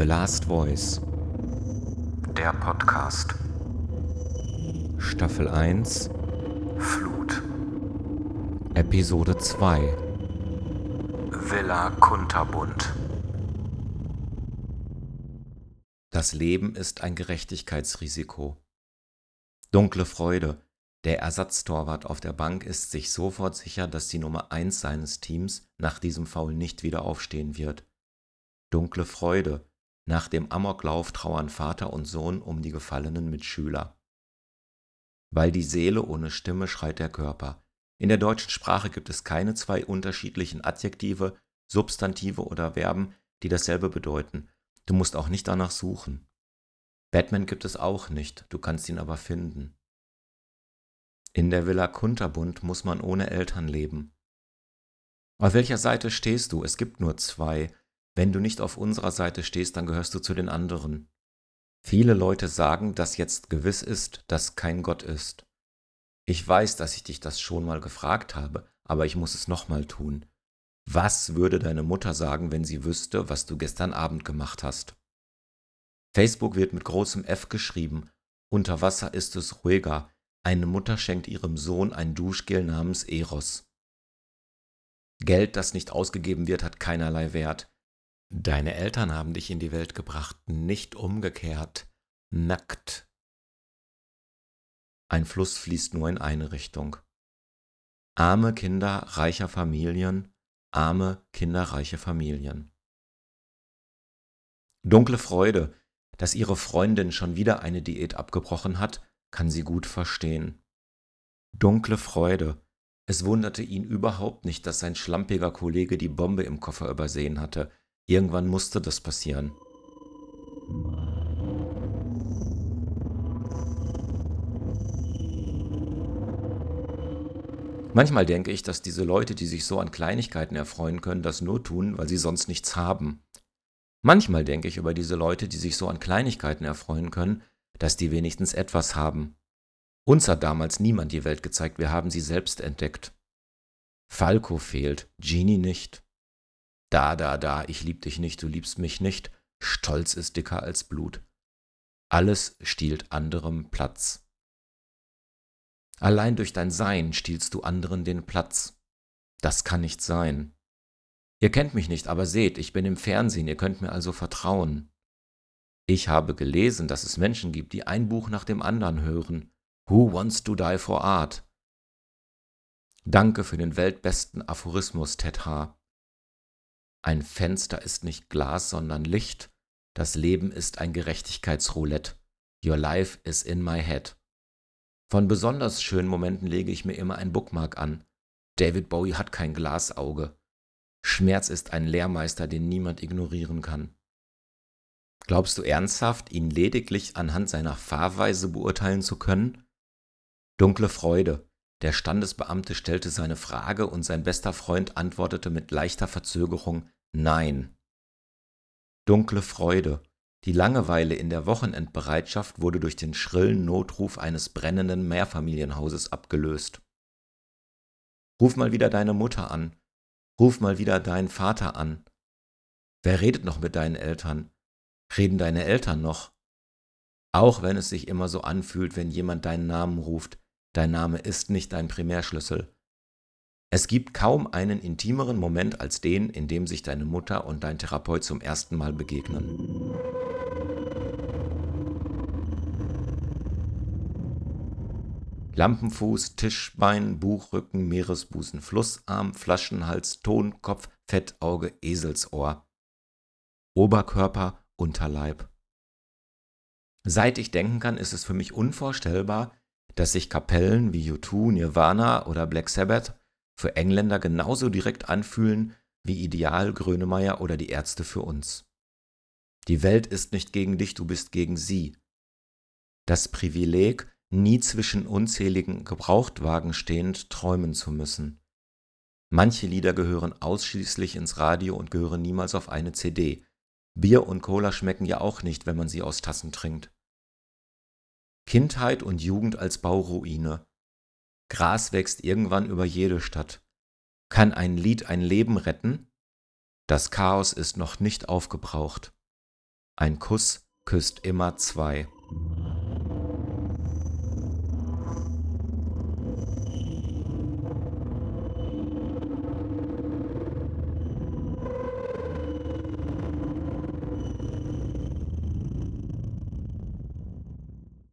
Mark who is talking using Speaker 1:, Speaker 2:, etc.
Speaker 1: The Last Voice.
Speaker 2: Der Podcast.
Speaker 1: Staffel 1.
Speaker 2: Flut.
Speaker 1: Episode 2.
Speaker 2: Villa Kunterbund.
Speaker 1: Das Leben ist ein Gerechtigkeitsrisiko. Dunkle Freude. Der Ersatztorwart auf der Bank ist sich sofort sicher, dass die Nummer 1 seines Teams nach diesem Foul nicht wieder aufstehen wird. Dunkle Freude. Nach dem Amoklauf trauern Vater und Sohn um die gefallenen Mitschüler. Weil die Seele ohne Stimme schreit der Körper. In der deutschen Sprache gibt es keine zwei unterschiedlichen Adjektive, Substantive oder Verben, die dasselbe bedeuten. Du musst auch nicht danach suchen. Batman gibt es auch nicht, du kannst ihn aber finden. In der Villa Kunterbund muss man ohne Eltern leben. Auf welcher Seite stehst du? Es gibt nur zwei, wenn du nicht auf unserer Seite stehst, dann gehörst du zu den anderen. Viele Leute sagen, dass jetzt gewiss ist, dass kein Gott ist. Ich weiß, dass ich dich das schon mal gefragt habe, aber ich muss es nochmal tun. Was würde deine Mutter sagen, wenn sie wüsste, was du gestern Abend gemacht hast? Facebook wird mit großem F geschrieben. Unter Wasser ist es ruhiger. Eine Mutter schenkt ihrem Sohn ein Duschgel namens Eros. Geld, das nicht ausgegeben wird, hat keinerlei Wert. Deine Eltern haben dich in die Welt gebracht, nicht umgekehrt, nackt. Ein Fluss fließt nur in eine Richtung. Arme Kinder reicher Familien, arme kinderreiche Familien. Dunkle Freude, dass ihre Freundin schon wieder eine Diät abgebrochen hat, kann sie gut verstehen. Dunkle Freude, es wunderte ihn überhaupt nicht, dass sein schlampiger Kollege die Bombe im Koffer übersehen hatte, Irgendwann musste das passieren. Manchmal denke ich, dass diese Leute, die sich so an Kleinigkeiten erfreuen können, das nur tun, weil sie sonst nichts haben. Manchmal denke ich über diese Leute, die sich so an Kleinigkeiten erfreuen können, dass die wenigstens etwas haben. Uns hat damals niemand die Welt gezeigt, wir haben sie selbst entdeckt. Falco fehlt, Genie nicht. Da, da, da, ich lieb dich nicht, du liebst mich nicht. Stolz ist dicker als Blut. Alles stiehlt anderem Platz. Allein durch dein Sein stiehlst du anderen den Platz. Das kann nicht sein. Ihr kennt mich nicht, aber seht, ich bin im Fernsehen, ihr könnt mir also vertrauen. Ich habe gelesen, dass es Menschen gibt, die ein Buch nach dem anderen hören. Who wants to die for art? Danke für den weltbesten Aphorismus, Ted H. Ein Fenster ist nicht Glas, sondern Licht. Das Leben ist ein Gerechtigkeitsroulette. Your life is in my head. Von besonders schönen Momenten lege ich mir immer ein Bookmark an. David Bowie hat kein Glasauge. Schmerz ist ein Lehrmeister, den niemand ignorieren kann. Glaubst du ernsthaft, ihn lediglich anhand seiner Fahrweise beurteilen zu können? Dunkle Freude, der Standesbeamte stellte seine Frage und sein bester Freund antwortete mit leichter Verzögerung Nein. Dunkle Freude. Die Langeweile in der Wochenendbereitschaft wurde durch den schrillen Notruf eines brennenden Mehrfamilienhauses abgelöst. Ruf mal wieder deine Mutter an. Ruf mal wieder deinen Vater an. Wer redet noch mit deinen Eltern? Reden deine Eltern noch? Auch wenn es sich immer so anfühlt, wenn jemand deinen Namen ruft, Dein Name ist nicht dein Primärschlüssel. Es gibt kaum einen intimeren Moment als den, in dem sich deine Mutter und dein Therapeut zum ersten Mal begegnen. Lampenfuß, Tischbein, Buchrücken, Meeresbusen, Flussarm, Flaschenhals, Tonkopf, Fettauge, Eselsohr. Oberkörper, Unterleib. Seit ich denken kann, ist es für mich unvorstellbar, dass sich Kapellen wie U2, Nirvana oder Black Sabbath für Engländer genauso direkt anfühlen wie Ideal, Grönemeyer oder die Ärzte für uns. Die Welt ist nicht gegen dich, du bist gegen sie. Das Privileg, nie zwischen unzähligen Gebrauchtwagen stehend träumen zu müssen. Manche Lieder gehören ausschließlich ins Radio und gehören niemals auf eine CD. Bier und Cola schmecken ja auch nicht, wenn man sie aus Tassen trinkt. Kindheit und Jugend als Bauruine. Gras wächst irgendwann über jede Stadt. Kann ein Lied ein Leben retten? Das Chaos ist noch nicht aufgebraucht. Ein Kuss küsst immer zwei.